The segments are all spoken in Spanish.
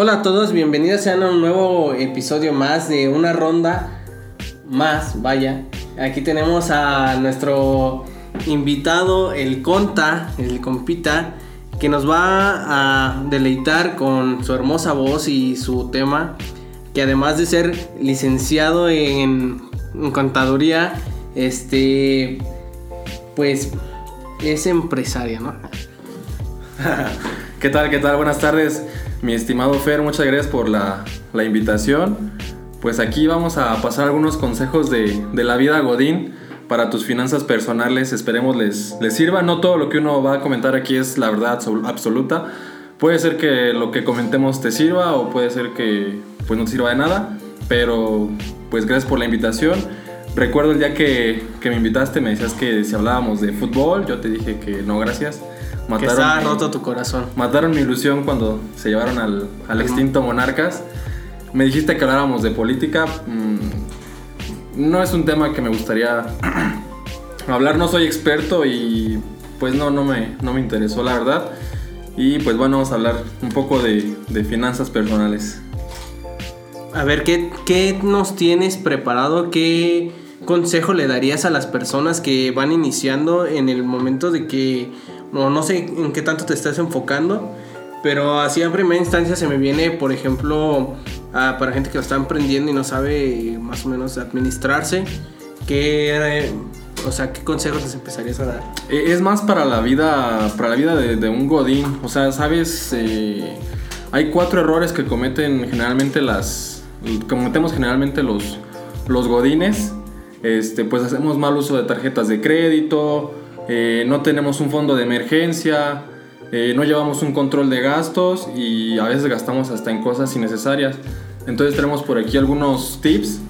Hola a todos, bienvenidos sean a un nuevo episodio más de una ronda más, vaya. Aquí tenemos a nuestro invitado, el Conta, el compita, que nos va a deleitar con su hermosa voz y su tema, que además de ser licenciado en, contaduría, este, pues es empresaria, ¿no? ¿Qué tal? ¿Qué tal? Buenas tardes, mi estimado Fer. Muchas gracias por la, la invitación. Pues aquí vamos a pasar algunos consejos de, de, la vida Godín para tus finanzas personales. Esperemos les, les sirva. No todo lo que uno va a comentar aquí es la verdad absoluta. Puede ser que lo que comentemos te sirva o puede ser que pues no sirva de nada. Pero pues gracias por la invitación. Recuerdo el día que, que me invitaste, me decías que si hablábamos de fútbol, yo te dije que no, gracias. Mataron que está roto tu corazón. Mataron mi ilusión cuando se llevaron al, al extinto Monarcas. Me dijiste que habláramos de política. Mm, no es un tema que me gustaría hablar, no soy experto y pues no, no me, no me interesó la verdad. Y pues bueno, vamos a hablar un poco de, de finanzas personales. A ver, ¿qué, ¿qué nos tienes preparado? ¿Qué consejo le darías a las personas que van iniciando en el momento de que no, no sé en qué tanto te estás enfocando, pero así en primera instancia se me viene, por ejemplo, para gente que lo está emprendiendo y no sabe más o menos administrarse, ¿qué, o sea, ¿qué consejos les empezarías a dar? E, es más para la vida, para la vida de, un godín, o sea, sabes, eh, hay cuatro errores que cometen generalmente las, cometemos generalmente los, los godines, este, pues hacemos mal uso de tarjetas de crédito, eh, no tenemos un fondo de emergencia, eh, no llevamos un control de gastos y a veces gastamos hasta en cosas innecesarias. Entonces tenemos por aquí algunos tips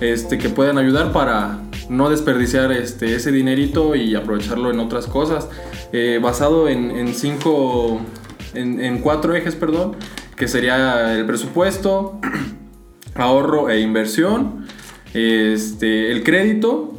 este, que pueden ayudar para no desperdiciar este, ese dinerito y aprovecharlo en otras cosas. Eh, basado en, cinco, en, cuatro ejes, perdón, que sería el presupuesto, ahorro e inversión, este, el crédito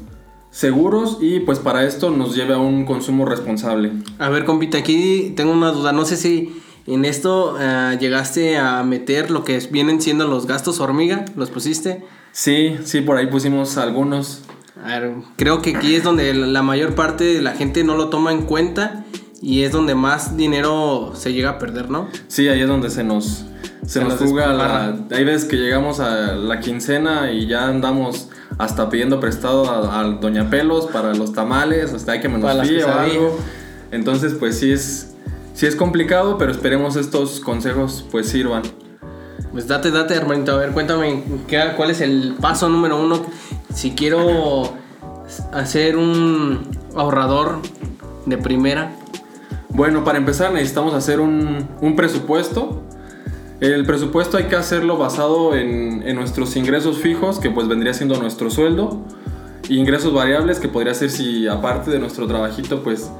seguros y pues para esto nos lleve a un consumo responsable. A ver, compita, aquí tengo una duda. No sé si en esto uh, llegaste a meter lo que vienen siendo los gastos hormiga. ¿Los pusiste? Sí, sí, por ahí pusimos algunos. A ver, creo que aquí es donde la mayor parte de la gente no lo toma en cuenta y es donde más dinero se llega a perder, ¿no? Sí, ahí es donde se nos, se, nos fuga la... Hay veces que llegamos a la quincena y ya andamos hasta pidiendo prestado a, Doña Pelos para los tamales, hasta hay que menos o algo. Entonces, pues sí es, sí es complicado, pero esperemos estos consejos pues sirvan. Pues date, date, hermanito. A ver, cuéntame ¿qué, cuál es el paso número uno si quiero hacer un ahorrador de primera. Bueno, para empezar necesitamos hacer un, un presupuesto el presupuesto hay que hacerlo basado en, nuestros ingresos fijos, que pues vendría siendo nuestro sueldo, ingresos variables, que podría ser si aparte de nuestro trabajito, pues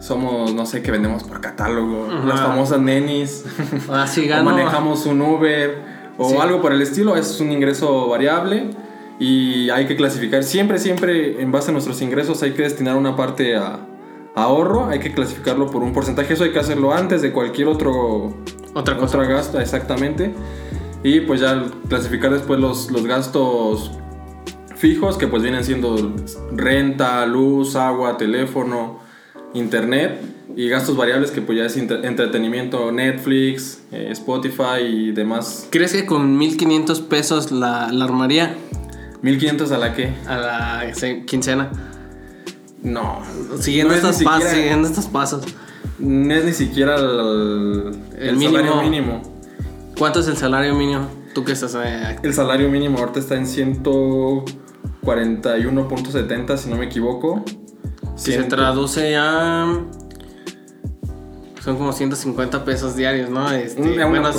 somos, no sé, que vendemos por catálogo, las famosas nenis, Así o manejamos un Uber, o algo por el estilo, es un ingreso variable y hay que clasificar. Siempre, siempre en base a nuestros ingresos hay que destinar una parte a ahorro, hay que clasificarlo por un porcentaje, eso hay que hacerlo antes de cualquier otro otra cosa. Otra gasta, exactamente. Y pues ya clasificar después los, los gastos fijos, que pues vienen siendo renta, luz, agua, teléfono, internet. Y gastos variables que pues ya es entretenimiento, Netflix, eh, Spotify y demás. ¿Crees que con 1500 pesos la, la armaría? ¿1500 a la qué? A la quincena. No. Siguiendo, siguiendo estos pasos no es ni siquiera el, salario mínimo. ¿Cuánto es el salario mínimo? ¿Tú qué estás eh, El salario mínimo ahorita está en 141.70, si no me equivoco. Si se traduce a. Son como 150 pesos diarios, ¿no? Este, más o menos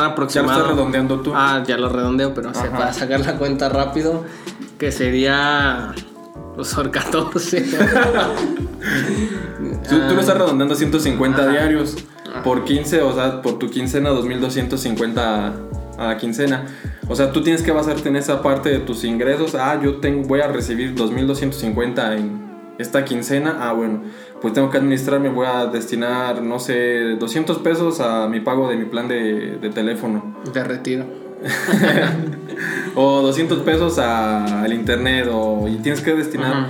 aproximado. Ya lo estás redondeando tú. Ah, ya lo redondeo, pero para sacar la cuenta rápido, que sería los son 14. Tú, tú, lo estás redondeando a 150 diarios. Por 15, o sea, por tu quincena, 2250 a la quincena. O sea, tú tienes que basarte en esa parte de tus ingresos. Ah, yo tengo, voy a recibir 2250 en, esta quincena, ah, bueno, pues tengo que administrarme, voy a destinar, no sé, 200 pesos a mi pago de mi plan de, de teléfono. De retiro. o 200 pesos a- al internet, o, y tienes que destinar. Ajá.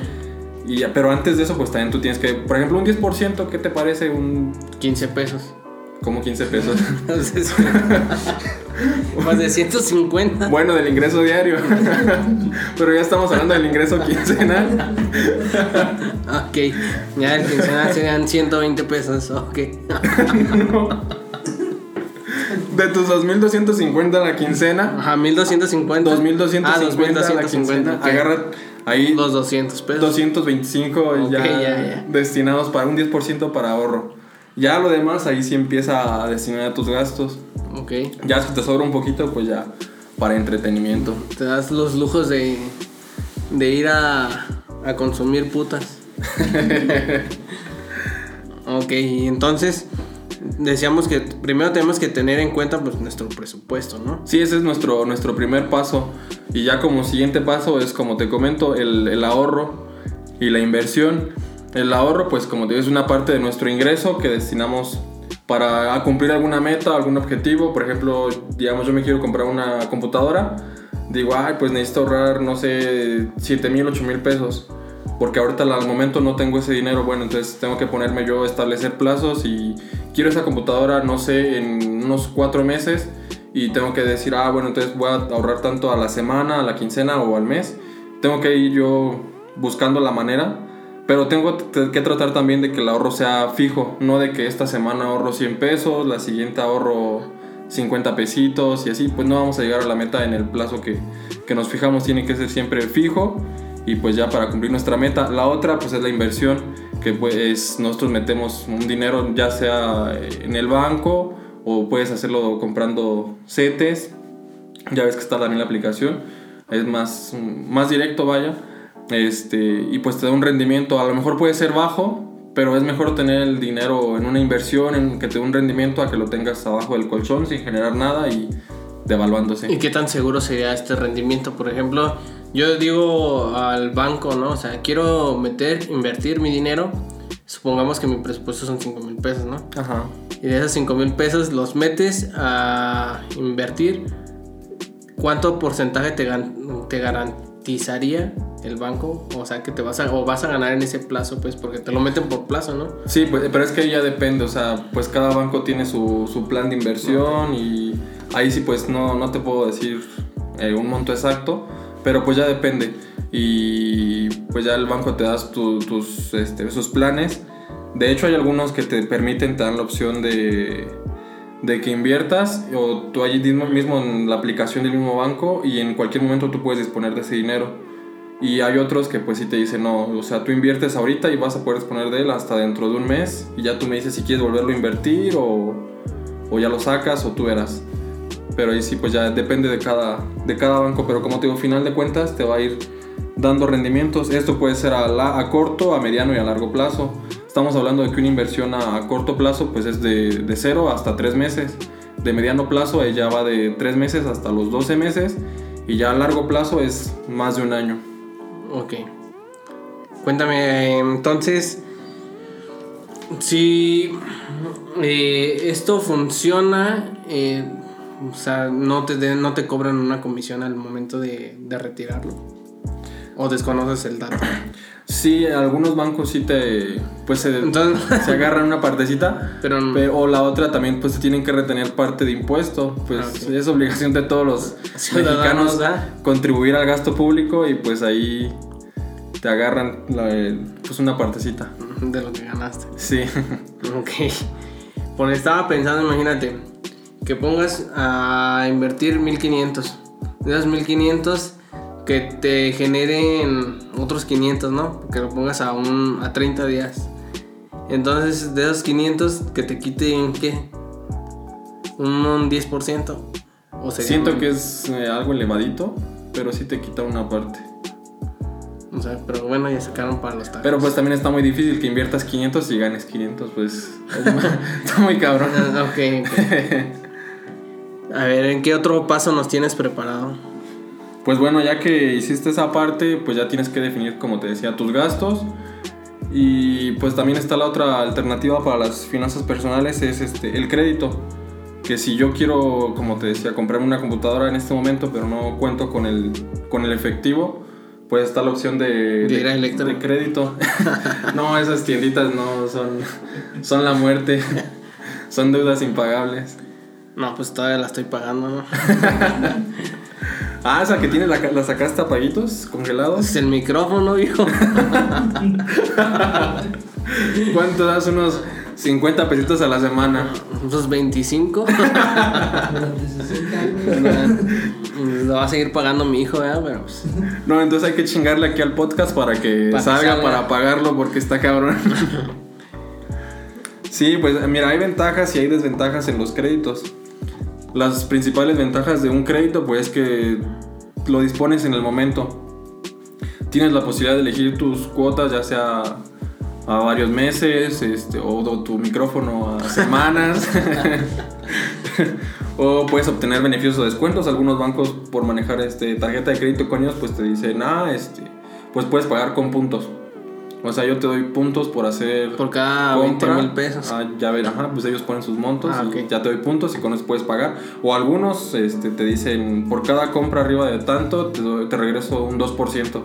Y, ya- pero antes de eso, pues también tú tienes que, por ejemplo, un 10%, ¿qué te parece? Un, 15 pesos. como 15 pesos. Entonces, más de 150. bueno, del ingreso diario. pero ya estamos hablando del ingreso quincenal. Ok, ya el quincenal serían 120 pesos. Ok. De tus 2.250 a la quincena, Ajá, 1250. 2.250 Ah, a la quincena, 2250. ok. agarra ahí Los 200 pesos. 225 Ok, ya, ya, ya. destinados para un 10% para ahorro. Ya lo demás ahí sí empieza a destinar a tus gastos. Ok. Ya si te sobra un poquito, pues ya para entretenimiento. Te das los lujos de, de ir a, a consumir putas. ok, entonces decíamos que primero tenemos que tener en cuenta pues nuestro presupuesto, ¿no? Sí, ese es nuestro, nuestro primer paso. Y ya como siguiente paso es, como te comento, el, el ahorro y la inversión. El ahorro, pues como te digo, es una parte de nuestro ingreso que destinamos para cumplir alguna meta, algún objetivo. Por ejemplo, digamos, yo me quiero comprar una computadora. Digo, ay, pues necesito ahorrar, no sé, 7 mil, 8 mil pesos. Porque ahorita al momento no tengo ese dinero. Bueno, entonces tengo que ponerme yo a establecer plazos y quiero esa computadora, no sé, en unos 4 meses. Y tengo que decir, ah, bueno, entonces voy a ahorrar tanto a la semana, a la quincena o al mes. Tengo que ir yo buscando la manera. Pero tengo que tratar también de que el ahorro sea fijo, no de que esta semana ahorro 100 pesos, la siguiente ahorro 50 pesitos y así, pues no vamos a llegar a la meta en el plazo que, que nos fijamos, tiene que ser siempre fijo y pues ya para cumplir nuestra meta. La otra pues es la inversión, que pues nosotros metemos un dinero ya sea en el banco o puedes hacerlo comprando CETES, ya ves que está también la aplicación, es más, más directo vaya. Este, y pues te da un rendimiento, a lo mejor puede ser bajo, pero es mejor tener el dinero en una inversión, en que te dé un rendimiento a que lo tengas abajo del colchón sin generar nada y devaluándose. ¿Y qué tan seguro sería este rendimiento? Por ejemplo, yo digo al banco, ¿no? O sea, quiero meter, invertir mi dinero. Supongamos que mi presupuesto son 5 mil pesos, ¿no? Ajá. Y de esos 5 mil pesos los metes a invertir. ¿Cuánto porcentaje te, te garantizaría el banco? O sea, que te vas a, o vas a ganar en ese plazo, pues, porque te lo meten por plazo, ¿no? Sí, pues, pero es que ya depende, o sea, pues cada banco tiene su, su plan de inversión y ahí sí pues no, no te puedo decir eh, un monto exacto, pero pues ya depende y pues ya el banco te das tu- tus, este, sus planes. De hecho hay algunos que te permiten, te dan la opción de, de que inviertas o tú allí mismo, mismo en la aplicación del mismo banco y en cualquier momento tú puedes disponer de ese dinero. Y hay otros que pues sí te dicen, no, o sea, tú inviertes ahorita y vas a poder disponer de él hasta dentro de un mes y ya tú me dices si quieres volverlo a invertir o, o ya lo sacas o tú verás. Pero ahí sí, pues ya depende de cada, de cada banco, pero como te digo, final de cuentas te va a ir dando rendimientos. Esto puede ser a, a corto, a mediano y a largo plazo. Estamos hablando de que una inversión a, corto plazo pues es de, de 0 hasta 3 meses. De mediano plazo ya va de 3 meses hasta los 12 meses y ya a largo plazo es más de un año. Ok. Cuéntame, entonces, si eh, esto funciona, eh, o sea, no te, de- no te cobran una comisión al momento de, de retirarlo. O desconoces el dato. Sí, algunos bancos sí te pues se, Entonces- se agarran una partecita, Pero no- pe- o la otra también pues tienen que retener parte de impuesto, pues Ah, es obligación de todos los Ciudadanos, mexicanos contribuir al gasto público y pues ahí te agarran la- pues una partecita. De lo que ganaste. Sí. Ok. Porque estaba pensando, imagínate, que pongas a invertir 1500. De esos 1500 que te generen otros 500, ¿no? Que lo pongas a un a 30 días. Entonces, de esos 500 que te quiten qué? Un, un 10%. O sería Siento un- que es eh, algo elevadito, pero sí te quita una parte. O sea, pero bueno, ya sacaron para los tacos. Pero pues también está muy difícil que inviertas 500 y ganes 500, pues está muy cabrón. Ah, ok, ok. A ver, ¿en qué otro paso nos tienes preparado? Pues bueno, ya que hiciste esa parte, pues ya tienes que definir, como te decía, tus gastos. Y pues también está la otra alternativa para las finanzas personales, es este, el crédito. Que si yo quiero, como te decía, comprarme una computadora en este momento, pero no cuento con el, con el efectivo, pues está la opción de, De de, de crédito. no, esas tienditas no, son, son la muerte. son deudas impagables. No, pues todavía la estoy pagando, ¿no? Ah, esa que tienes, la, la sacaste a paguitos congelados. Es el micrófono, hijo. ¿Cuánto das? Unos 50 pesitos a la semana. Unos 25. Durante 60 años. Lo va a seguir pagando mi hijo, ¿verdad? Pero pues. No, entonces hay que chingarle aquí al podcast para que Para que salga, salga. para pagarlo porque está cabrón. sí, pues mira, hay ventajas y hay desventajas en los créditos. Las principales ventajas de un crédito pues es que lo dispones en el momento. Tienes la posibilidad de elegir tus cuotas ya sea a varios meses este, o tu micrófono a semanas. o puedes obtener beneficios o descuentos. Algunos bancos por manejar este, tarjeta de crédito con ellos pues te dicen, ah, este, pues puedes pagar con puntos. O sea, yo te doy puntos por hacer Por cada 20 compra. mil pesos. Ah, ya ver, ajá, pues ellos ponen sus montos Ah, y ya te doy puntos y con eso puedes pagar. O algunos este, te dicen, por cada compra arriba de tanto, te, doy- te regreso un 2%.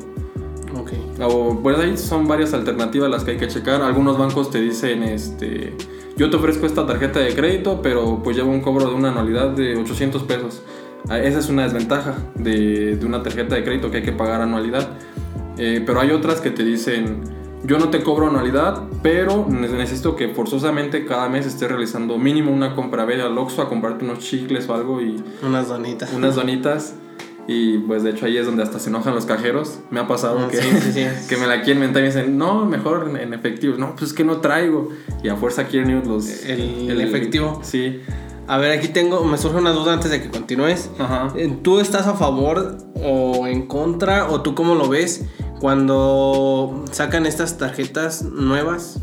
Ok. O, pues ahí son varias alternativas las que hay que checar. Algunos bancos te dicen, este, yo te ofrezco esta tarjeta de crédito, pero pues llevo un cobro de una anualidad de 800 pesos. Ah, Esa es una desventaja de, de una tarjeta de crédito que hay que pagar anualidad. Eh, pero hay otras que te dicen, yo no te cobro anualidad, pero ne- necesito que forzosamente cada mes estés realizando mínimo una compra. Ve al Oxxo a comprarte unos chicles o algo y Unas donitas. unas donitas. Y pues de hecho ahí es donde hasta se enojan los cajeros. Me ha pasado Ah, que, sí, sí, sí. que me la quieren mentar y me dicen, no, mejor en, efectivo. No, pues es que no traigo. Y a fuerza quieren ir los... El- el efectivo. Sí. A ver, aquí tengo, me surge una duda antes de que continúes. Ajá. Eh, ¿Tú estás a favor o en contra o tú cómo lo ves cuando sacan estas tarjetas nuevas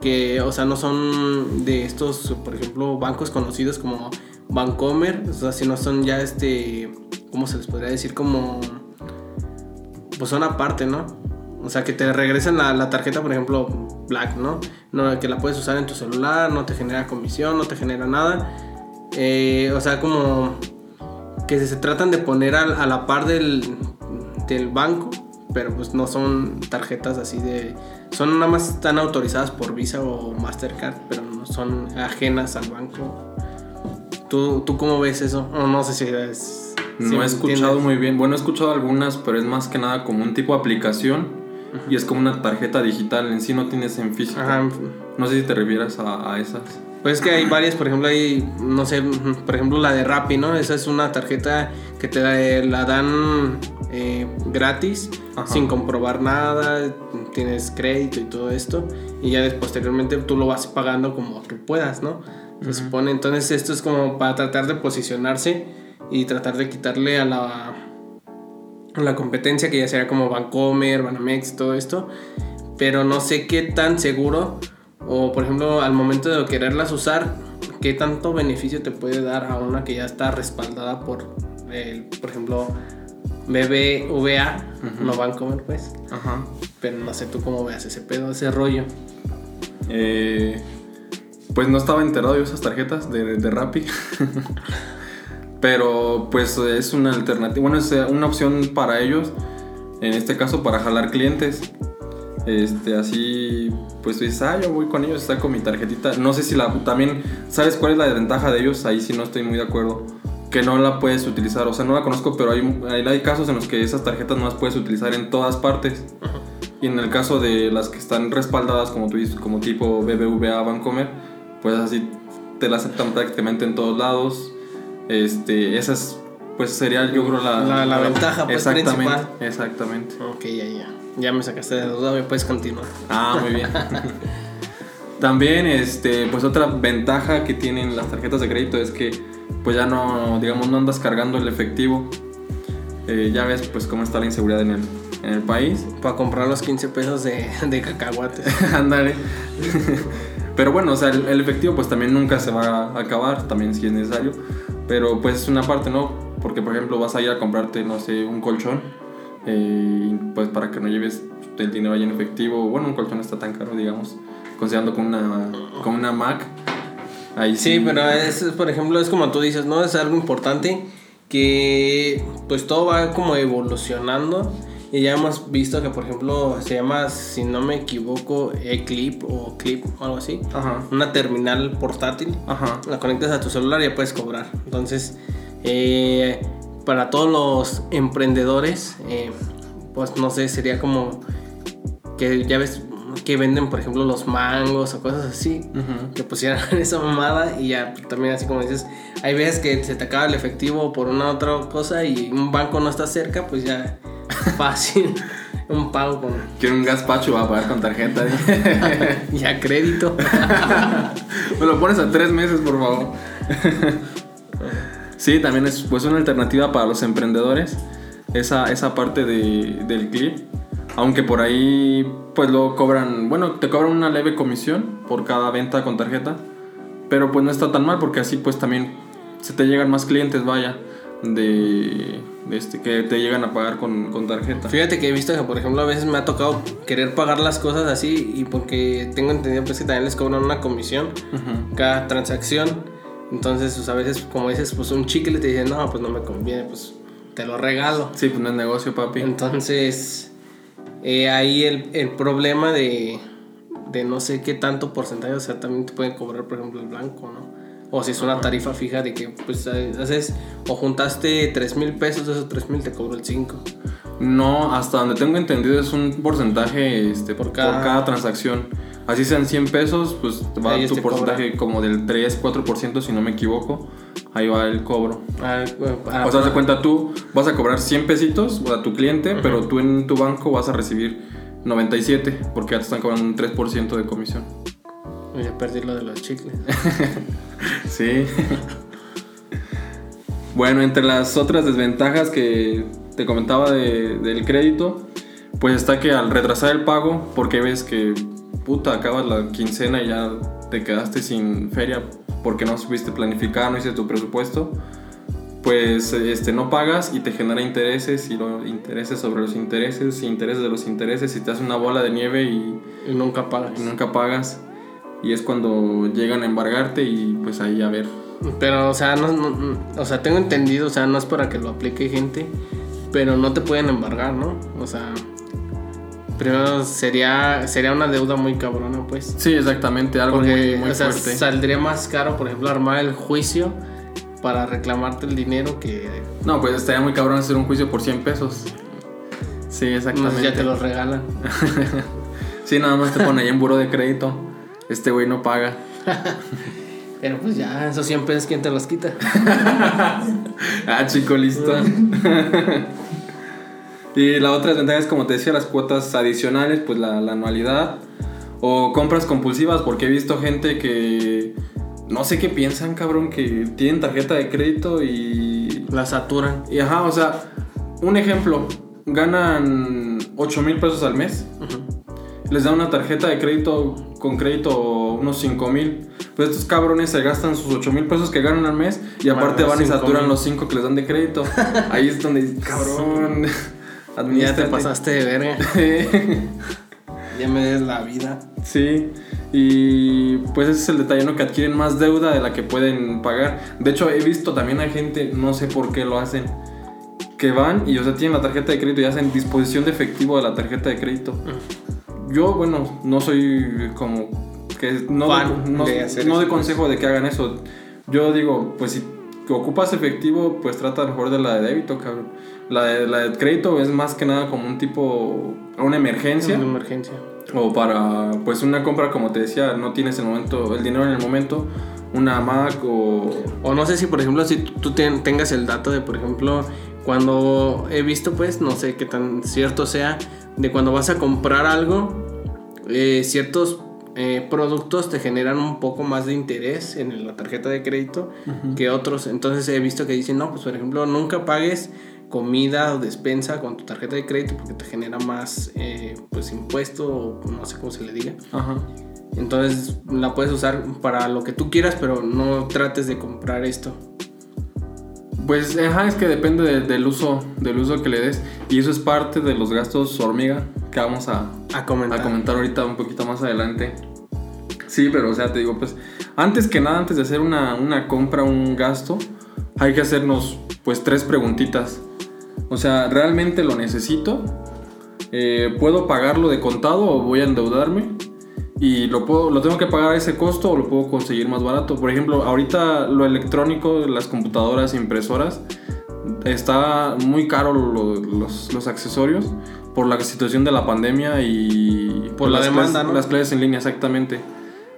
que, o sea, no son de estos, por ejemplo, bancos conocidos como Bancomer, o sea, si no son ya este, ¿cómo se les podría decir? Como, pues son aparte, ¿no? O sea, que te regresan la, la tarjeta, por ejemplo, Black, ¿no? Que la puedes usar en tu celular, no te genera comisión, no te genera nada. Eh, o sea, como que se, tratan de poner a, la par del banco, pero pues no son tarjetas así de... Son nada más están autorizadas por Visa o Mastercard, pero no son ajenas al banco. ¿Tú, tú cómo ves eso? No sé si es... si No he escuchado entiendes. muy bien. Bueno, he escuchado algunas, pero es más que nada como un tipo de aplicación. Y es como una tarjeta digital. En sí no tienes en físico. Ajá, No sé si te refieres a, a esas. Pues es que hay varias, por ejemplo, hay, no sé, por ejemplo, la de Rappi, ¿no? Esa es una tarjeta que te la, la dan eh, gratis, Ajá. sin comprobar nada, tienes crédito y todo esto, y ya posteriormente tú lo vas pagando como tú puedas, ¿no? Se supone, entonces esto es como para tratar de posicionarse y tratar de quitarle a la, a la competencia que ya sería como Bancomer, Banamex, todo esto, pero no sé qué tan seguro o por ejemplo al momento de quererlas usar, qué tanto beneficio te puede dar a una que ya está respaldada por, el, por ejemplo, BBVA, no Bancomer pues, Ajá. pero no sé tú cómo veas ese pedo, ese rollo. Eh, pues no estaba enterado de esas tarjetas de, de Rappi. Pero pues es una alternativa, bueno, es eh, una opción para ellos, en este caso para jalar clientes. Este, así, pues tú dices, ah, yo voy con ellos, saco mi tarjetita. No sé si la, también, ¿sabes cuál es la desventaja de ellos? Ahí sí no estoy muy de acuerdo. Que no la puedes utilizar, o sea, no la conozco, pero hay, hay, hay casos en los que esas tarjetas no las puedes utilizar en todas partes. Y en el caso de las que están respaldadas, como tú dices, como tipo BBVA Bancomer, pues así te la aceptan prácticamente en todos lados. Este, esas, pues sería yo creo la, La- la ventaja, pues, exactamente, principal. exactamente. Ok, ya, ya. Ya me sacaste de duda, me puedes continuar. Ah, muy bien. También, este, pues otra ventaja que tienen las tarjetas de crédito es que, pues ya no, digamos, no andas cargando el efectivo. Eh, ya ves, pues cómo está la inseguridad en el, en el país. Para comprar los 15 pesos de, de cacahuates. Ándale. Pero bueno, o sea, el, el efectivo pues también nunca se va a acabar, también si es necesario. Pero pues es una parte, ¿no? Porque por ejemplo vas a ir a comprarte, no sé, un colchón. Eh, pues para que no lleves el dinero ahí en efectivo. Bueno, un colchón no está tan caro, digamos, considerando con una, con una Mac. Ahí Sí, pero es, por ejemplo, es como tú dices, ¿no? Es algo importante que pues todo va como evolucionando. Y ya hemos visto que, por ejemplo, se llama, si no me equivoco, Eclip o Clip o algo así. Ajá. Una terminal portátil. Ajá. La conectas a tu celular y ya puedes cobrar. Entonces, eh, para todos los emprendedores, eh, pues no sé, sería como que ya ves que venden, por ejemplo, los mangos o cosas así. Ujú. Que pusieran esa mamada y ya también así como dices, hay veces que se te acaba el efectivo por una otra cosa y un banco no está cerca, pues ya fácil. un pago con Quiero un gazpacho, va a pagar con tarjeta. ya crédito. Me lo pones a tres meses, por favor. Sí, también es pues una alternativa para los emprendedores. Esa, esa parte de- del clip. Aunque por ahí, pues luego cobran, bueno, te cobran una leve comisión por cada venta con tarjeta. Pero pues no está tan mal porque así pues también se te llegan más clientes, vaya, de, de este, que te llegan a pagar con, con tarjeta. Fíjate que he visto que, por ejemplo, a veces me ha tocado querer pagar las cosas así y porque tengo entendido pues, que también les cobran una comisión Ujú. cada transacción. Entonces, pues, a veces, como dices, pues un chicle te dice, no, pues no me conviene, pues te lo regalo. Sí, pues no es negocio, papi. Entonces, eh, ahí el, el problema de, de no sé qué tanto porcentaje, o sea, también te pueden cobrar, por ejemplo, el blanco, ¿no? O si es una tarifa fija de que, pues, haces, o juntaste 3 mil pesos, de esos 3 mil te cobro el 5. No, hasta donde tengo entendido es un porcentaje este, por, Por cada... cada- transacción. Así sean 100 pesos, pues va Ellos tu te porcentaje como del 3-4% si no me equivoco. Ahí va el cobro. Ah, para- o sea, de cuenta tú vas a cobrar 100 pesitos a tu cliente, pero tú en tu banco vas a recibir 97 porque ya te están cobrando un 3% de comisión. Ya perdí lo de los chicles. Sí. bueno, entre las otras desventajas que te comentaba de- del crédito, pues está que al retrasar el pago, porque ves que puta, acabas la quincena y ya te quedaste sin feria porque no supiste planificar, no hiciste tu presupuesto, pues este, no pagas y te genera intereses y los intereses sobre los intereses y intereses de los intereses y te hace una bola de nieve y, Y nunca pagas. y nunca pagas. Y es cuando llegan a embargarte y pues ahí a ver Pero, o sea, no, no- no- o sea, tengo entendido, o sea, no es para que lo aplique gente, pero no te pueden embargar, ¿no? O sea, primero sería, sería una deuda muy cabrona, pues. Sí, exactamente, algo Porque, muy, muy o sea, fuerte. saldría más caro, por ejemplo, armar el juicio para reclamarte el dinero que No, pues estaría muy cabrón hacer un juicio por 100 pesos. Sí, no exactamente. ya te los regalan. Sí, nada más te pone ahí en buro de crédito. Este güey no paga. Pero pues ya, esos 100 pesos, ¿quién te los quita? Ah, chico, listo. Y la otra desventaja es, como te decía, las cuotas adicionales, pues la, la anualidad. O compras compulsivas, porque he visto gente que... No sé qué piensan, cabrón, que tienen tarjeta de crédito y La saturan. Y ajá, o sea, un ejemplo, ganan 8 mil pesos al mes, les dan una tarjeta de crédito con crédito unos 5 mil. Pues estos cabrones se gastan sus 8 mil pesos que ganan al mes y aparte van y 5,000. saturan los 5 que les dan de crédito. Ahí es donde, dices, Ya te pasaste de verga. Ya me des la vida. Sí, y pues ese es el detalle, ¿no? Que adquieren más deuda de la que pueden pagar. De hecho, he visto también a gente, no sé por qué lo hacen, que van y, o sea, tienen la tarjeta de crédito y hacen disposición de efectivo de la tarjeta de crédito. Yo, bueno, no soy como que no, Fan no, de hacer no pues. consejo de que hagan eso. Yo digo, pues si ocupas efectivo, pues trata mejor de la de débito, cabrón. La de, la de crédito es más que nada como un tipo, una emergencia. Una emergencia. O para, pues, una compra, como te decía, no tienes el momento, el dinero en el momento, una Mac o... O no sé si, por ejemplo, si tú ten- tengas el dato de, por ejemplo, cuando he visto, pues, no sé qué tan cierto sea, de cuando vas a comprar algo, eh, ciertos eh, productos te generan un poco más de interés en la tarjeta de crédito que otros. Entonces he visto que dicen, no, pues, por ejemplo, nunca pagues comida o despensa con tu tarjeta de crédito porque te genera más, eh, pues, impuesto o no sé cómo se le diga. Ajá. Entonces la puedes usar para lo que tú quieras, pero no trates de comprar esto. Pues, ajá, es que depende de- del uso, del uso que le des. Y eso es parte de los gastos hormiga que vamos a, A comentar. a comentar ahorita un poquito más adelante. Sí, pero o sea, te digo, pues, antes que nada, antes de hacer una, una compra, un gasto, hay que hacernos, pues, tres preguntitas. O sea, ¿realmente lo necesito? Eh, ¿Puedo pagarlo de contado o voy a endeudarme? Y lo, puedo, lo tengo que pagar a ese costo o lo puedo conseguir más barato. Por ejemplo, ahorita lo electrónico, las computadoras, impresoras, está muy caro lo- los, los accesorios por la situación de la pandemia y Por la demanda, clases, ¿no? las clases en línea, exactamente.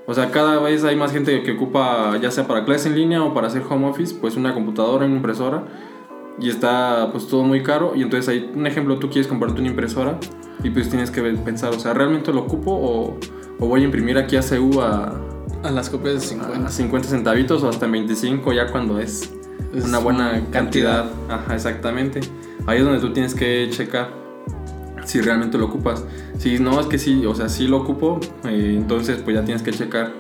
O sea, cada vez hay más gente que ocupa, ya sea para clases en línea o para hacer home office, pues una computadora, una impresora. Y está pues todo muy caro. Y entonces hay un ejemplo, tú quieres comprarte una impresora y pues tienes que pensar, o sea, ¿realmente lo ocupo o, o voy a imprimir aquí a CU a, A las copias de 50. a 50 centavitos o hasta en 25 ya cuando es Es una buena una cantidad. Ajá, exactamente. Ahí es donde tú tienes que checar si realmente lo ocupas. Si no, es que sí, o sea, sí lo ocupo, eh, entonces pues ya tienes que checar.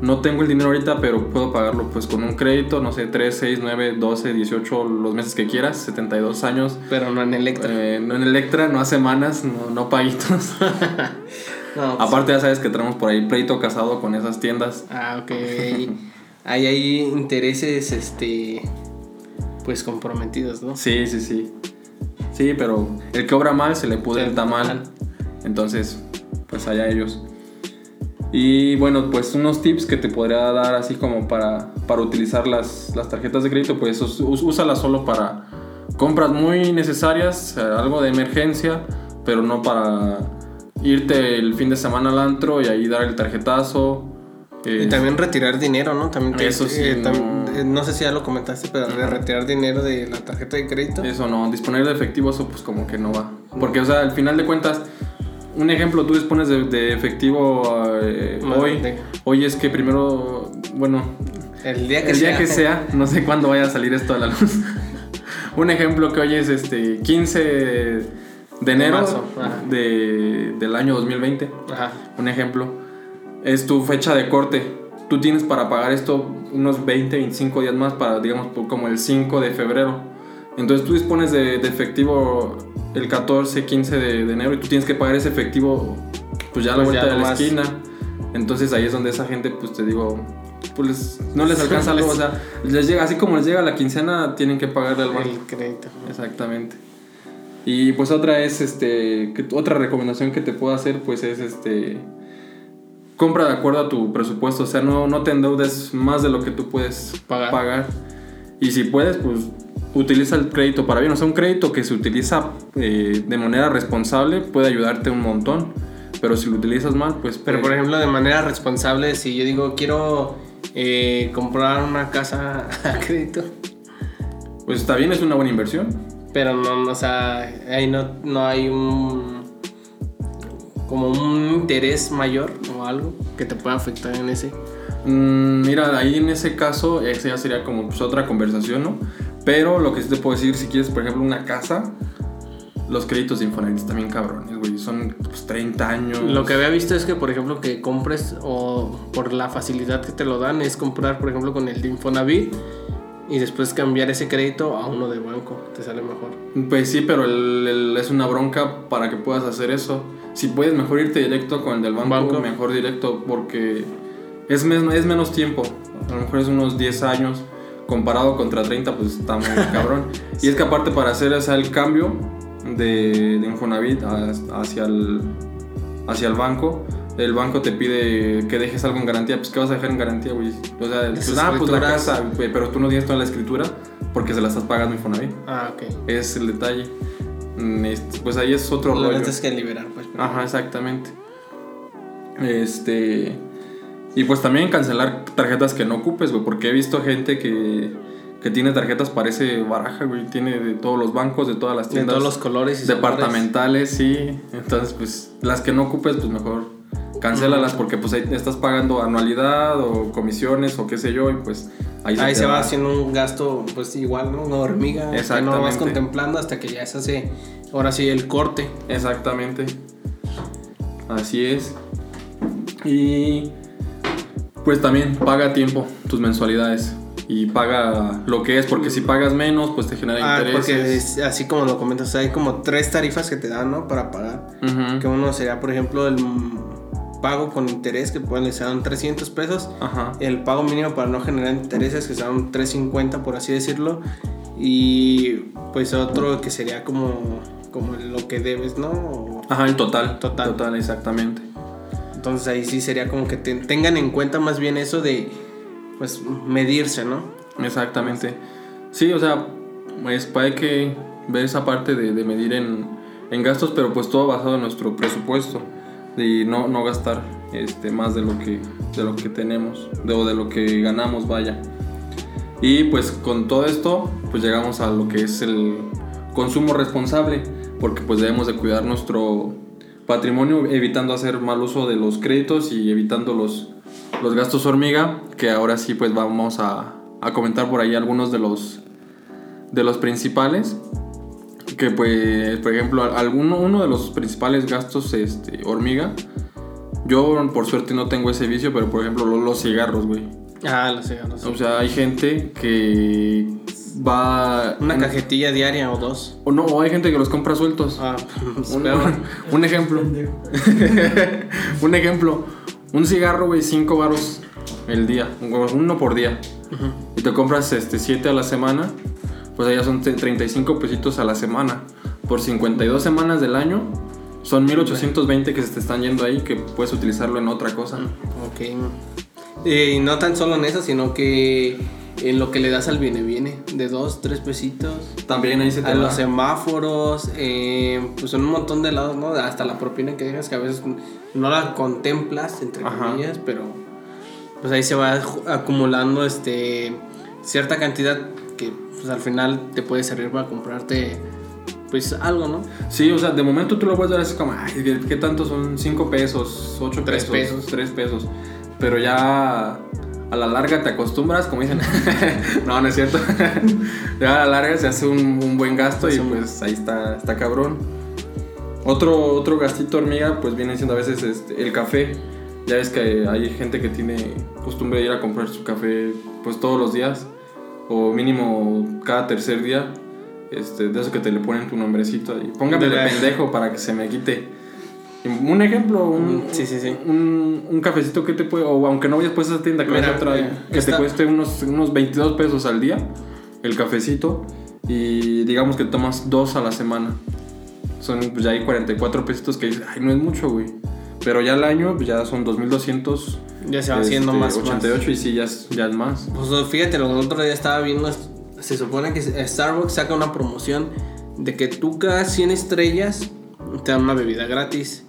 No tengo el dinero ahorita, pero puedo pagarlo pues con un crédito, no sé, 3, 6, 9, 12, 18, los meses que quieras, 72 años. Pero no en Electra. Eh, no en Electra, no a semanas, no, no paguitos. No, pues- Aparte ya sabes que tenemos por ahí pleito casado con esas tiendas. Ah, ok. Ahí hay intereses, este. Pues comprometidos, ¿no? Sí, sí, sí. Sí, pero el que obra mal se le pudre Se el tamal. Entonces, pues allá ellos. Y bueno, pues unos tips que te podría dar así como para, para utilizar las, las tarjetas de crédito, pues úsalas solo para compras muy necesarias, eh, algo de emergencia, pero no para irte el fin de semana al antro y ahí dar el tarjetazo. Y Eh, también retirar dinero, ¿no? También te- Eso sí, eh, tam- no. eh, no sé si ya lo comentaste, pero de retirar dinero de la tarjeta de crédito. Eso no, disponer de efectivo, eso pues como que no va. Porque, o sea, al final de cuentas, un ejemplo, tú dispones de, de efectivo eh, hoy. de- Hoy es que primero, bueno, El día que el sea. día que sea, no sé cuándo vaya a salir esto a la luz. un ejemplo que hoy es este 15 de enero marzo, ajá. de, del año 2020. Ajá. Un ejemplo, es tu fecha de corte. Tú tienes para pagar esto unos 20, 25 días más para, digamos, como el 5 de febrero. Entonces tú dispones de, de efectivo el 14, 15 de, de enero y tú tienes que pagar ese efectivo pues ya a la Pues vuelta de la esquina. Entonces ahí es donde esa gente, pues te digo, pues no les alcanza algo. O sea, les llega, así como les llega la quincena, tienen que pagarle al banco. El crédito. Exactamente. Y pues otra es, este, que, otra recomendación que te puedo hacer, pues es, este, compra de acuerdo a tu presupuesto, o sea, no, no te endeudes más de lo que tú puedes Pagar. Y si puedes, pues utiliza el crédito para bien, o sea, un crédito que se utiliza eh, de manera responsable puede ayudarte un montón, pero si lo utilizas mal, pues... Pero por puede- ejemplo, de manera responsable, si yo digo quiero eh, comprar una casa a crédito, Pues está bien, es una buena inversión. pero no, no, o sea, ahí no, no hay un como un interés mayor o algo que te pueda afectar en ese. Mm, mira, ahí en ese caso, esa ya sería como pues, otra conversación, ¿no? Pero lo que sí te puedo decir, si quieres, por ejemplo, una casa, los créditos de Infonavit bien cabrones, güey. Son pues, 30 años. Lo que había visto es que, por ejemplo, que compres o por la facilidad que te lo dan es comprar, por ejemplo, con el de Infonavit y después cambiar ese crédito a uno de banco, te sale mejor. Pues sí, pero el- el- es una bronca para que puedas hacer eso. Si puedes mejor irte directo con el del banco, Banco. mejor directo porque es, es menos tiempo. A lo mejor es unos 10 años. Comparado contra 30, pues está muy cabrón. Y es que aparte para hacer o sea, el cambio de, de Infonavit a- hacia el, hacia el banco, el banco te pide que dejes algo en garantía. Pues, ¿qué vas a dejar en garantía, güey? O sea, pues, ah, pues la casa, güey, pero tú no tienes toda la escritura porque se la estás pagando Infonavit. Ah, ok. Es el detalle. Mm, este, Pues ahí es otro Lo rollo. tienes que liberar, pues. pero- Ajá, exactamente. Este. Y pues también cancelar tarjetas que no ocupes, güey. Porque he visto gente que, que tiene tarjetas, parece baraja, güey. Tiene de todos los bancos, de todas las De tiendas. todos los colores y sabores. departamentales, sí. Entonces, pues las que no ocupes, pues mejor cancélalas porque pues ahí estás pagando anualidad o comisiones o qué sé yo y pues ahí, Ahí se va haciendo un gasto, pues igual, ¿no? Una hormiga. Que no vas contemplando hasta que ya se hace, ahora sí, el corte. Exactamente. Así es. Y pues también paga a tiempo tus mensualidades. y paga lo que es, porque si pagas menos, pues te genera Ah, porque intereses. es- así como lo comentas, hay como tres tarifas que te dan, ¿no? Para pagar. Ujú. Que uno sería, por ejemplo, el pago con interés, que pueden ser 300 pesos. Ajá. El pago mínimo para no generar intereses, que son 350, por así decirlo. Y pues otro que sería como, como lo que debes, ¿no? O- Ajá, el total. Total. Total, exactamente. Entonces ahí sí sería como que te- tengan en cuenta más bien eso de, pues, medirse, ¿no? Exactamente. Sí, o sea, pues hay que ver esa parte de, de medir en, en gastos, pero pues todo basado en nuestro presupuesto. Y no, no gastar este, más de lo que, de lo que tenemos, de, o de lo que ganamos, vaya. Y pues con todo esto, pues llegamos a lo que es el consumo responsable, porque pues debemos de cuidar nuestro patrimonio evitando hacer mal uso de los créditos y evitando los, los gastos hormiga, que ahora sí pues vamos a, a comentar por ahí algunos de los, de los principales. Que pues, por ejemplo, alguno, uno de los principales gastos este, hormiga, yo por suerte no tengo ese vicio, pero por ejemplo los, los cigarros, güey. Ah, los cigarros. O sea, hay gente que va... Una cajetilla diaria o dos. O no, o hay gente que los compra sueltos. Ah, pues, Un, peor. un ejemplo. un ejemplo. Un cigarro, güey, 5 baros el día. Uno por día. Y te compras este 7 a la semana. Pues allá son te- 35 pesitos a la semana. Por 52 semanas del año. Son 1820 que se te están yendo ahí. Que puedes utilizarlo en otra cosa. Ok. Eh, Y no tan solo en eso, sino que en lo que le das al viene viene, de dos, tres pesitos. También ahí se te A va. los semáforos, eh, pues en un montón de lados, ¿no? Hasta la propina que dejas, que a veces no la contemplas, entre Ajá. comillas, pero pues ahí se va acumulando este cierta cantidad que pues al final te puede servir para comprarte pues algo, ¿no? Sí, o sea, de momento tú lo puedes ver así como, ay, ¿qué, tanto son? 5 pesos, 8 Tres pesos, pesos. 3 pesos. Pero ya a la larga te acostumbras, como dicen. no, no es cierto. ya a la larga se hace un, un buen gasto y pues ahí está, está cabrón. Otro, otro gastito hormiga, pues viene siendo a veces este, el café. Ya ves que hay gente que tiene costumbre de ir a comprar su café pues todos los días. O mínimo cada tercer día. Este, de eso que te le ponen tu nombrecito ahí. Póngame de pendejo para que se me quite. Un ejemplo, un, Mm, sí, sí, sí. un, un cafecito que te puede, o aunque no vayas pues a esa tienda, que Mira, vaya a otra, mira, que está- te cueste unos, unos 22 pesos al día, el cafecito, y digamos que tomas dos a la semana. Son, pues ya hay 44 pesitos que dices, ay, no es mucho, güey. Pero ya al año, pues ya son 2200. Ya se va haciendo este, más. 88 y sí, ya es, ya es más. más. Pues fíjate, lo que el otro día estaba viendo, se supone que Starbucks saca una promoción de que tú cada 100 estrellas te dan una bebida gratis.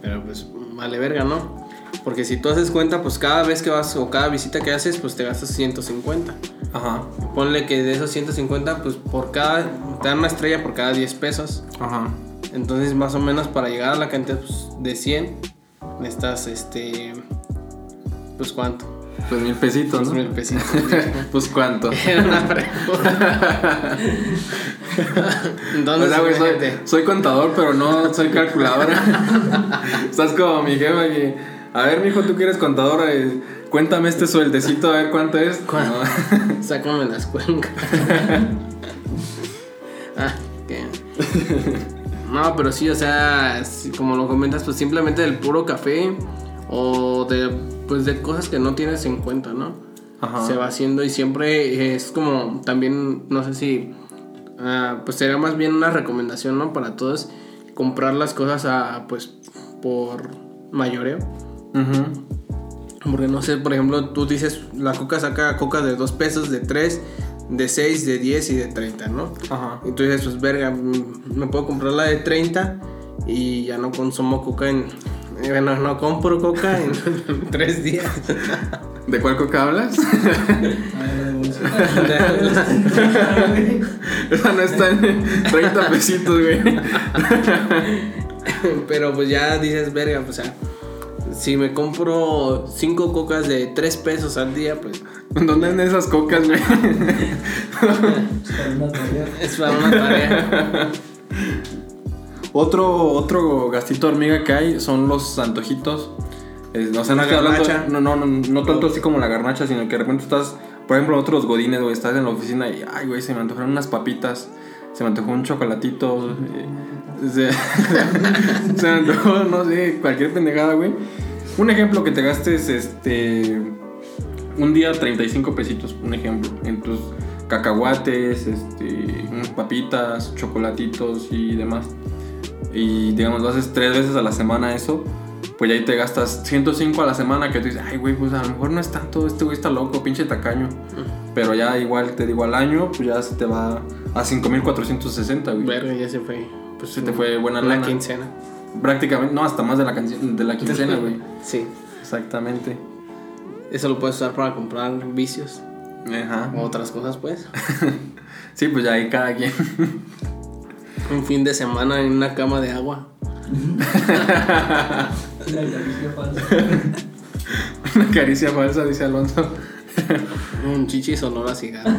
Pero pues vale verga, ¿no? Porque si tú haces cuenta, pues cada vez que vas o cada visita que haces, pues te gastas 150. Ajá, Ponle que de esos 150, pues por cada, te dan una estrella por cada 10 pesos. ajá. Entonces más o menos para llegar a la cantidad pues, de 100, necesitas este... Pues cuánto? Pues mil pesitos, ¿no? mil pesitos. pues cuánto. Era una pregunta. Entonces, O sea, güey, soy, contador, pero no soy calculadora. Estás como mi jefa que, a ver, mijo, tú que eres contadora, eh, cuéntame este sueldecito, a ver cuánto es. No. Sácame las cuencas. ah, qué. No, pero sí, o sea, como lo comentas, pues simplemente del puro café o de, pues de cosas que no tienes en cuenta, ¿no? Ajá. Se va haciendo y siempre es como también, no sé si, ah, pues sería más bien una recomendación, ¿no? Para todos, comprar las cosas a, pues, por mayoreo. Ujú. Porque no sé, por ejemplo, tú dices, la coca saca coca de 2 pesos, de 3, de 6, de 10 y de 30, ¿no? Ajá. Y tú dices, pues verga, mm, me puedo comprar la de 30 y ya no consumo coca en... Bueno, no compro coca en 3 días. ¿De cuál coca hablas? Esa no está en 30 pesitos, güey. Pero pues ya dices, verga, pues o sea, si me compro 5 cocas de 3 pesos al día, pues ¿Dónde andan esas cocas, güey? Para una tarea. es para una tarea. Otro, otro gastito hormiga que hay son los antojitos. Eh, o sea, no hablando- no, no, no, no tanto así como la garnacha, sino que de repente estás Por ejemplo, otros godines, güey, estás en la oficina y, ay, güey, se me antojaron unas papitas. Se me antojó un chocolatito. eh, se, se me antojó, no sé, cualquier pendejada, güey. Un ejemplo que te gastes, este. Un día 35 pesitos, un ejemplo. En tus cacahuates, este, unas papitas, chocolatitos y demás. Y digamos, lo haces tres veces a la semana eso. Pues ya ahí te gastas 105 a la semana que tú dices, ay, güey, pues a lo mejor no es tanto, este güey está loco, pinche tacaño. Pero ya igual, te digo, al año, pues ya se te va a 5460, güey. Verga, ya se fue. Pues se te fue buena la quincena. Prácticamente, no, hasta más de la, de la quincena, güey. Sí. Exactamente. Eso lo puedes usar para comprar vicios Ajá. o otras cosas, pues. Sí, pues ya ahí cada quien. Un fin de semana en una cama de agua. La caricia falsa. Una caricia falsa, dice Alonso. Un chichis olor a cigarro.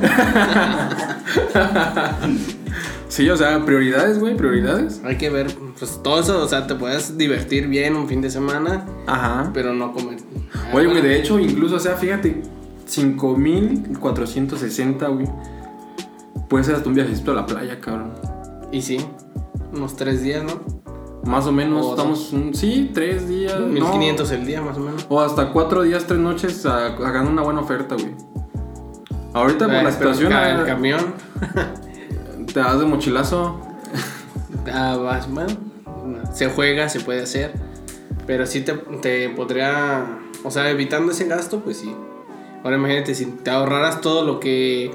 Sí, o sea, prioridades, güey, prioridades. Hay que ver, pues todo eso, o sea, te puedes divertir bien un fin de semana, Ajá. pero no comer. Oye, güey, de hecho, incluso, o sea, fíjate, 5460, güey. Puede ser hasta un viajecito a la playa, cabrón. Y sí, unos tres días, ¿no? Más o menos, O estamos, mm, sí, tres días. no. 1500 el día, más o menos. O hasta cuatro días, tres noches, hagando una buena oferta, güey. Ahorita por Eh, la situación, ca- el camión, te das de mochilazo. ah, vas, se juega, se puede hacer, pero sí te, te podría, o sea, evitando ese gasto, pues sí. Ahora imagínate, si te ahorraras todo lo que,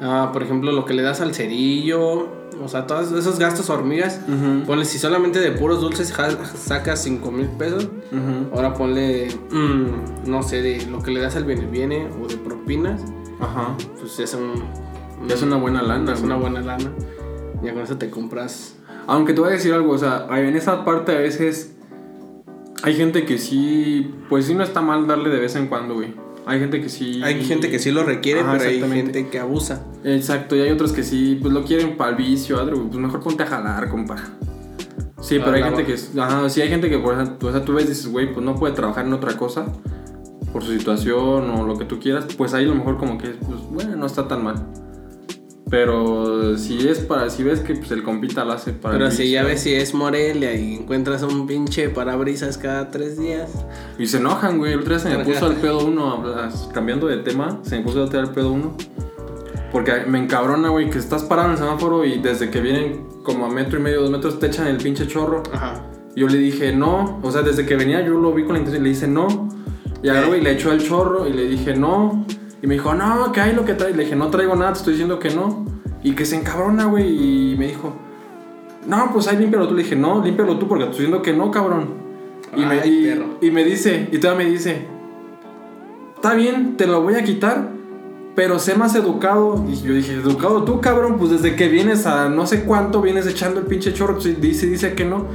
ah, por ejemplo, lo que le das al cerillo, o sea, todos esos gastos hormigas, Ujú, ponle, si solamente de puros dulces sacas 5 mil pesos, ujú. ahora ponle, mm, no sé, de lo que le das al viene viene o de propinas, Ajá. pues es un... Es una buena lana, Es güey. una buena lana. Ya con eso te compras. Aunque te voy a decir algo, o sea, en esa parte a veces hay gente que sí, pues sí no está mal darle de vez en cuando, güey. Hay gente que sí. Hay gente que sí lo requiere, Ajá, pero hay gente que abusa. Exacto, y hay otros que sí, pues lo quieren para el vicio, algo, pues mejor ponte a jalar, compa. Sí, pero hay gente baja. que, ajá, sí hay gente que, por ejemplo, o sea, tú ves y dices, güey, pues no puede trabajar en otra cosa por su situación o lo que tú quieras, pues ahí a lo mejor como que, pues bueno, no está tan mal. Pero si es para, si ves que pues, el compita lo hace para el Pero si ya ves si es Morelia y encuentras un pinche parabrisas cada tres días. Y se enojan, güey. El otro día se me puso al pedo uno, cambiando de tema, se me puso al pedo uno. Porque me encabrona, güey, que estás parado en el semáforo y desde que vienen como a metro y medio, dos metros, te echan el pinche chorro. Ajá. Yo le dije no, o sea, desde que venía yo lo vi con la intención y le dije no. Y agarró y le echó el chorro y le dije no. Y me dijo, no, que hay lo que trae. Le dije, no traigo nada, te estoy diciendo que no. Y que se encabrona, güey. Y me dijo, no, pues ahí límpialo tú. Le dije, no, límpialo tú porque te estoy diciendo que no, cabrón. Y, me, y- me dice, y todavía me dice, está bien, te lo voy a quitar, pero sé más educado. Y yo dije, educado tú, cabrón, pues desde que vienes a no sé cuánto vienes echando el pinche chorro, pues, dice, dice que no.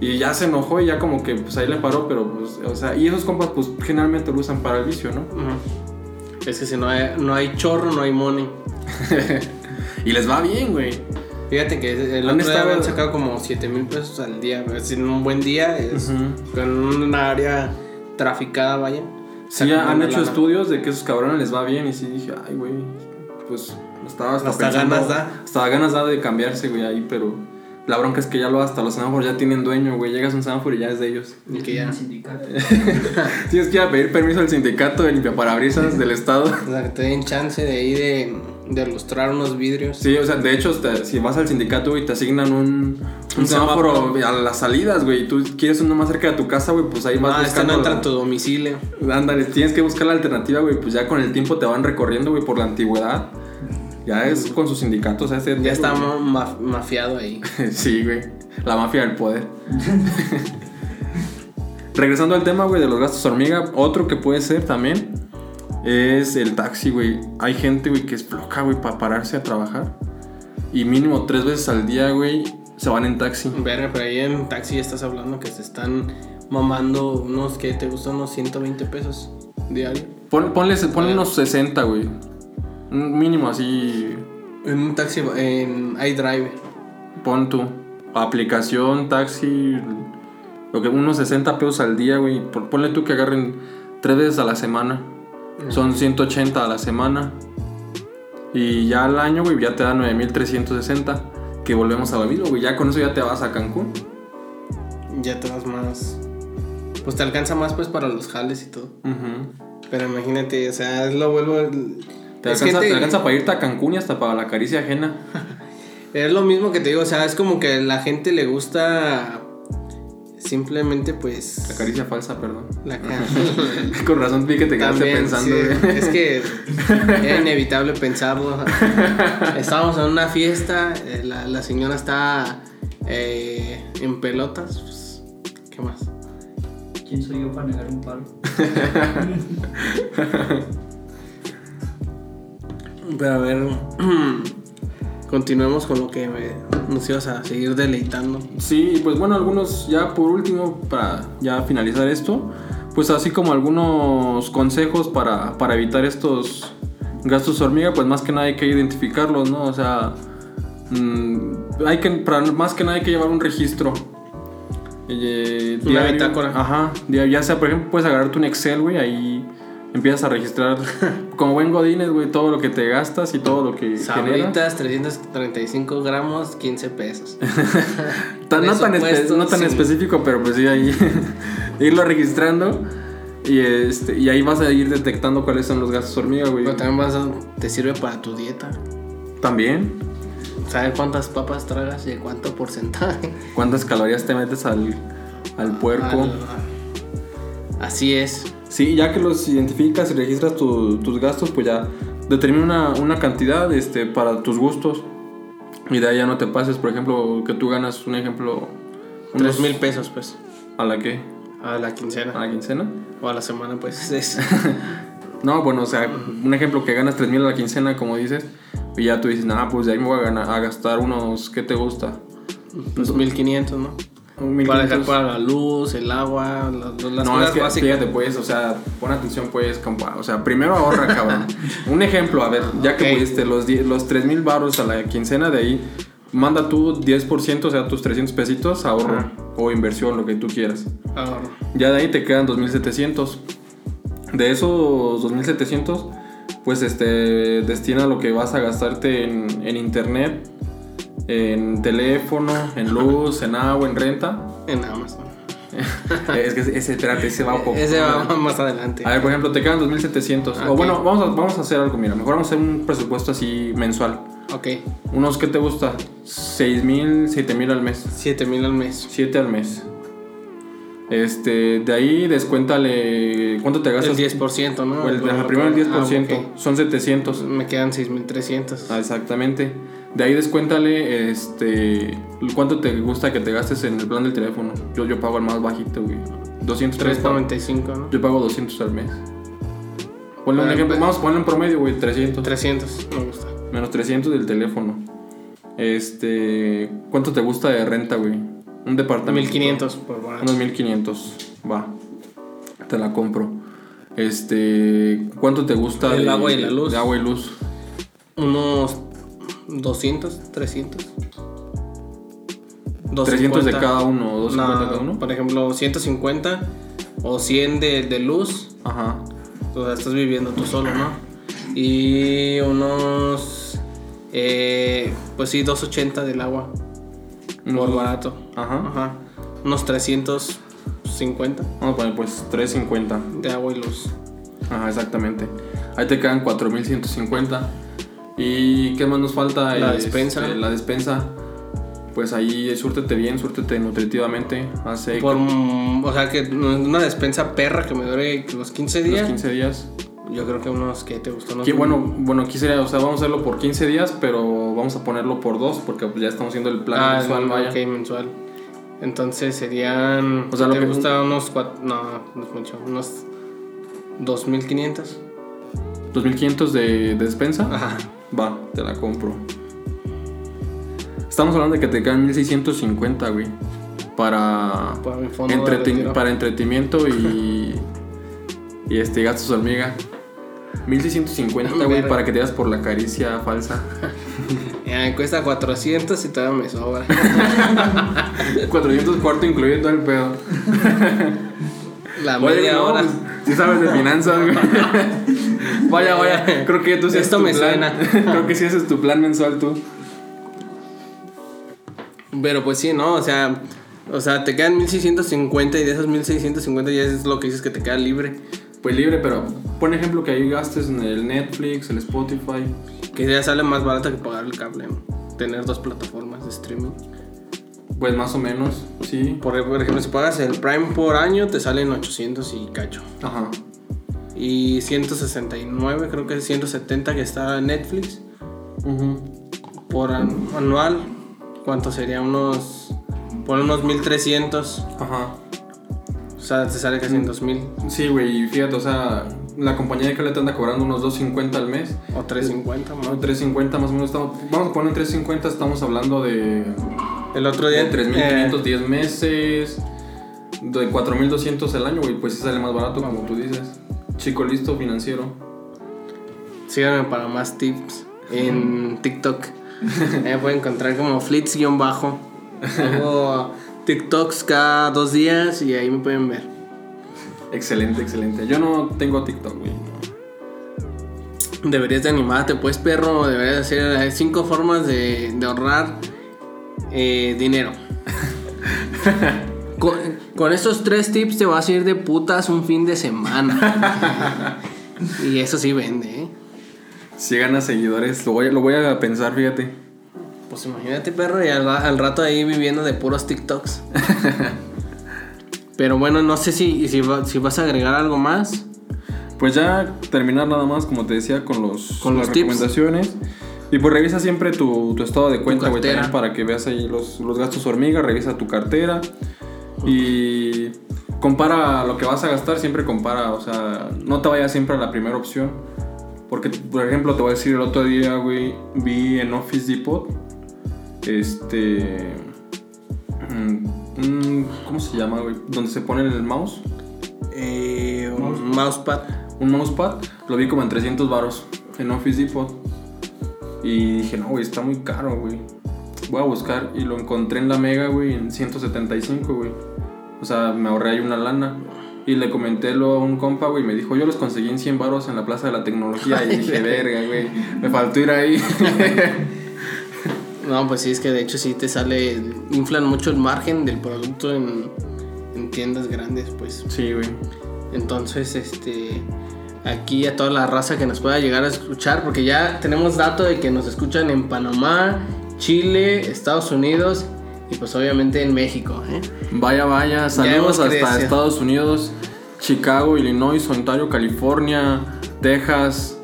Y ya se enojó y ya como que pues ahí le paró, pero pues, o sea, y esos compas pues generalmente lo usan para el vicio, ¿no? Ujú. Es que si no hay, no hay chorro, no hay money. y les va bien, güey. Fíjate que el Han otro día habían sacado como 7 mil pesos al día. Es en un buen día, es con una área traficada, vaya. Sí, han hecho lana. estudios de que esos cabrones les va bien y sí dije, ay, güey, pues estaba hasta, Hasta pensando- ganas da. Hasta ganas da de cambiarse, güey, ahí, pero la bronca es que ya lo hasta los semáforos ya tienen dueño, güey, llegas a un semáforo y ya es de ellos. Y que ya. Sindicato. Tienes que ir a pedir permiso al sindicato de limpiaparabrisas del estado. O sea, que te den chance de ahí de, de ilustrar unos vidrios. Sí, o sea, de hecho, te- si vas al sindicato, güey, te asignan un, un Un semáforo, semáforo. a las salidas, güey. y Tú quieres uno más cerca de tu casa, güey, pues ahí vas Ah, buscando. no entra tu domicilio. Ándale, tienes que buscar la alternativa, güey. Pues ya con el tiempo te van recorriendo, güey, por la antigüedad. Ya es con sus sindicatos, ese- Ya está ma- ma- mafiado ahí. sí, güey. La mafia del poder. Regresando al tema, güey, de los gastos hormiga, otro que puede ser también es el taxi, güey. Hay gente, güey, que es floja, güey, para pararse a trabajar. Y mínimo tres veces al día, güey, se van en taxi. Verga, pero ahí en taxi estás hablando que se están mamando unos que te gustan unos 120 pesos diario. Pon- ponle, ponle unos 60, güey. Un mínimo así, En un taxi, en iDrive. pon tú. Aplicación, taxi, lo que unos 60 pesos al día, güey. Ponle tú que agarren tres veces a la semana. Son 180 a la semana. Y ya al año, güey, ya te da 9360. Que volvemos a lo mismo, güey. Ya con eso ya te vas a Cancún. Ya te vas más. Pues te alcanza más pues para los jales y todo. Ujú. Pero imagínate, o sea, lo vuelvo. Te, es alcanza, que te alcanza para irte a Cancún y hasta para la caricia ajena. Es lo mismo que te digo, o sea, es como que a la gente le gusta simplemente pues La caricia falsa, perdón. la Con razón vi que te quedaste También, pensando, sí, es que era inevitable pensarlo. Estábamos en una fiesta, eh, la, la señora está eh, en pelotas. pues, ¿Qué más? ¿Quién soy yo para negar un palo? Pero a ver, continuemos con lo que me- nos ibas a seguir deleitando. Sí, pues bueno, algunos ya por último, para ya finalizar esto, pues así como algunos consejos para, para evitar estos gastos hormiga, pues más que nada hay que identificarlos, ¿no? O sea, mm, hay que, más que nada hay que llevar un registro. eh, Una bitácora. Ajá, ya sea, por ejemplo, puedes agarrarte un Excel, güey, ahí empiezas a registrar como buen godines, güey, todo lo que te gastas y todo lo que generas. Sabritas, 335 gramos, 15 pesos. Tan- no, tan Presupuesto no tan específico, pero pues sí, ahí irlo registrando y, este, y ahí vas a ir detectando cuáles son los gastos hormiga, güey. Pero también vas a- te sirve para tu dieta. También, Saber cuántas papas tragas y cuánto porcentaje. cuántas calorías te metes al, al puerco. Al- Así es. Sí, ya que los identificas y registras tu- tus gastos, pues ya determina una, una cantidad este, para tus gustos. Y de ahí ya no te pases, por ejemplo, que tú ganas, un ejemplo, 3 mil pesos, pues. ¿A la qué? A la ¿A quincena. la quincena? O a la semana, pues. Es. No, bueno, o sea, un ejemplo que ganas 3 mil a la quincena, como dices, y ya tú dices, ah, pues de ahí me voy a, ganar, a gastar unos, ¿qué te gusta? Pues 1500, ¿no? Un Para 1500. dejar para la luz, el agua, las, las no, cosas es que básicas. fíjate, pues, o sea, pon atención, pues, compa. O sea, primero ahorra, cabrón. Un ejemplo, a ver, ya que Ok. pudiste los, los 3 mil baros a la quincena, de ahí, manda tú 10%, o sea, tus 300 pesitos, ahorro o inversión, lo que tú quieras. Ahorro. Ya de ahí te quedan 2700. De esos 2700, pues este destina lo que vas a gastarte en, en internet, en teléfono, en luz, en agua, en renta. En Amazon. es que ese, espérate, ese va un poco. Ese va más adelante. A ver, por ejemplo, te quedan 2700. Ah, O bueno, vamos a, vamos a hacer algo, mira, mejor vamos a hacer un presupuesto así mensual. Ok. Unos, ¿qué te gusta? 6000, 7000 al mes. 7000 al mes. 7 al mes. Este, de ahí descuéntale. ¿Cuánto te El gastas? 10%, ¿no? O el, primero el 10%, Ah, ok. son 700. Me quedan 6300. Ah, exactamente. De ahí descuéntale este cuánto te gusta que te gastes en el plan del teléfono. Yo, yo pago el más bajito, güey. 200 pesos. 395, ¿no? Yo pago 200 al mes. Ponle un ejemplo, pues- vamos a ponerle en promedio, güey, 300. 300, me gusta. Menos 300 del teléfono. Este, ¿cuánto te gusta de renta, güey? Un departamento. 1500 por barato. Unos 1500. Va. Te la compro. Este, ¿cuánto te gusta El agua y la luz. De agua y luz. Unos 200, 300. 300 de 250. cada uno, o 250 No, cada uno. Por ejemplo, 150 o 100 de, de luz. Ajá. O sea, estás viviendo tú solo, ¿no? Y unos. eh, pues sí, 280 del agua. Por barato. Ajá. Ajá. Unos 350 Vamos a poner pues 350. de agua y luz. Ajá, exactamente. Ahí te quedan 4150. ¿Y qué más nos falta? La Este, despensa. La despensa. Pues ahí suértete bien, suértete nutritivamente. Hace Por, o sea, que una despensa perra que me dure los 15 los días. 15 días. Yo creo que unos que te gustan. unos- Que bueno, bueno, aquí sería, o sea, vamos a hacerlo por 15 días, pero vamos a ponerlo por dos porque ya estamos haciendo el plan Ah, mensual, vaya. ok, mensual. Entonces serían. O sea, lo ¿Te que- gusta unos cuat- No, no es mucho. Unos 2500. 2500 de, de despensa. Ajá. Va, te la compro. Estamos hablando de que te quedan 1650, güey. Para, Para mi fondo entreten- para entretenimiento y, y este gastos hormiga. 1650, güey, Verga. para que te das por la caricia falsa. Me cuesta 400 y todavía me sobra. 400 cuarto incluyendo el pedo. La Oye, media no, hora. pues, sí sabes de finanzas, güey. Vaya, vaya. Creo que tú sí Esto es tu me plan. suena. Creo que sí ese es tu plan mensual tú. Pero pues sí, ¿no? O sea, o sea, te quedan 1650 y de esos 1650 ya es lo que dices que te queda libre. Pues libre, pero pon ejemplo que ahí gastes en el Netflix, el Spotify. Que ya sale más barato que pagar el cable. Tener dos plataformas de streaming. Pues más o menos, sí. Por, por ejemplo, si pagas el Prime por año, te salen 800 y cacho. Ajá. Y 169, creo que es 170 que está en Netflix. Por an- anual, ¿cuánto sería? Unos. Por unos 1300. Ajá. O sea, te sale casi en 2000. Sí, güey, y fíjate, o sea, la compañía de cable te anda cobrando unos 2.50 al mes. O 350, No, ¿no? 3.50 más o menos. Estamos, vamos a poner 3.50, estamos hablando de, El otro día. de eh, 3.510 meses, de 4.200 al año, güey, pues sí sale más barato, como tú dices. Chico listo financiero. Síganme para más tips en TikTok. Ahí pueden encontrar como flits-bajo. Hago TikToks cada dos días y ahí me pueden ver. Excelente, excelente. Yo no tengo TikTok, güey. Deberías de animarte, pues perro. Deberías hacer hay cinco formas de, de ahorrar eh, dinero. con, estos tres tips te vas a ir de putas un fin de semana. y eso sí vende, ¿eh? Si gana seguidores, lo voy, a- lo voy a pensar, fíjate. Pues imagínate, perro, y al, al rato ahí viviendo de puros TikToks. Pero bueno, no sé si, si, si vas a agregar algo más. Pues ya terminar nada más, como te decía, con los Con las los tips. recomendaciones. Y pues revisa siempre tu, tu estado de cuenta, güey, para que veas ahí los, los gastos hormiga, revisa tu cartera y compara lo que vas a gastar, siempre compara, o sea, no te vayas siempre a la primera opción. Porque, por ejemplo, te voy a decir, el otro día, güey, vi en Office Depot, este... mm, ¿Cómo se llama, güey? Donde se pone el mouse. Eh, un mousepad. un mousepad, lo vi como en 300 varos en Office Depot. Y dije, no, güey, está muy caro, güey. Voy a buscar y lo encontré en la Mega, güey, en 175, güey. O sea, me ahorré ahí una lana. Y le comenté lo a un compa, güey, y me dijo, yo los conseguí en 100 varos en la Plaza de la Tecnología. Y dije, verga, güey, me faltó ir ahí. No, pues sí, es que de hecho sí te sale. Inflan mucho el margen del producto en, en tiendas grandes, pues. sí, güey. Entonces, este. Aquí a toda la raza que nos pueda llegar a escuchar, porque ya tenemos dato de que nos escuchan en Panamá, Chile, Estados Unidos y pues obviamente en México. ¿eh? Vaya, vaya, saludos hasta crecido. Estados Unidos, Chicago, Illinois, Ontario, California, Texas,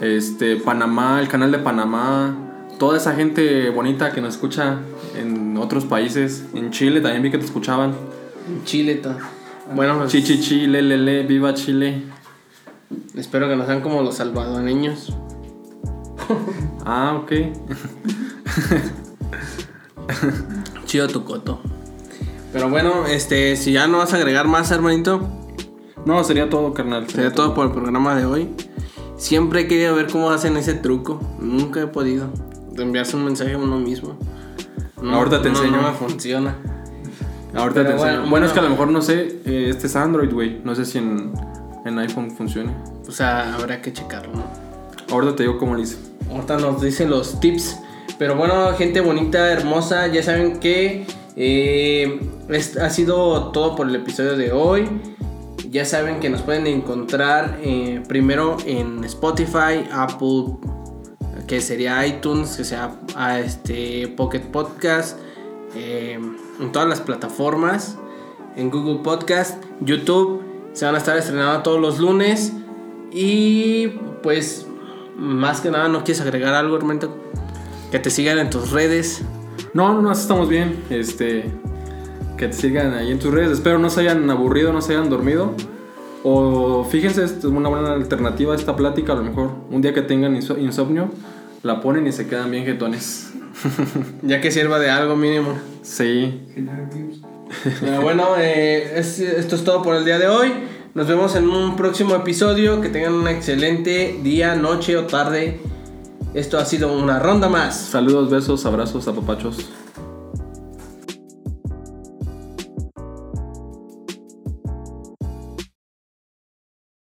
este, Panamá, el canal de Panamá, toda esa gente bonita que nos escucha en otros países, en Chile también vi que te escuchaban. En Chile, todo. Bueno, pues, Chichichi, le, le, le, viva Chile. espero que no sean como los salvadoreños. Ah, ok. Chido tu coto. Pero bueno, este, si ya no vas a agregar más, hermanito, No, sería todo, carnal. sería todo por el programa de hoy. Siempre he querido ver cómo hacen ese truco. Nunca he podido. De enviarse un mensaje a uno mismo. Ahorita te no, enseño. No me funciona. Ahorita Pero te enseño. bueno, Bueno, es que a lo mejor no sé, eh, este es Android, güey. No sé si en, en iPhone funcione. O sea, habrá que checarlo, ¿no? Ahorita te digo cómo lo hice. Ahorita nos dicen los tips. Pero bueno, gente bonita, hermosa, ya saben que eh, ha sido todo por el episodio de hoy. Ya saben que nos pueden encontrar eh, primero en Spotify, Apple, que sería iTunes, que sea a este Pocket Podcast, eh, en todas las plataformas, en Google Podcast, YouTube. Se van a estar estrenando todos los lunes. Y pues, más que nada, ¿no quieres agregar algo, hermanito? Que te sigan en tus redes. No, no, estamos bien. Este, que te sigan ahí en tus redes. Espero no se hayan aburrido, no se hayan dormido. O fíjense, es una buena alternativa a esta plática. A lo mejor un día que tengan inso- insomnio, la ponen y se quedan bien jetones. Ya que sirva de algo mínimo. Sí. Pero bueno, eh, es- esto es todo por el día de hoy. Nos vemos en un próximo episodio. Que tengan un excelente día, noche o tarde. Esto ha sido una ronda más. Saludos, besos, abrazos, apapachos.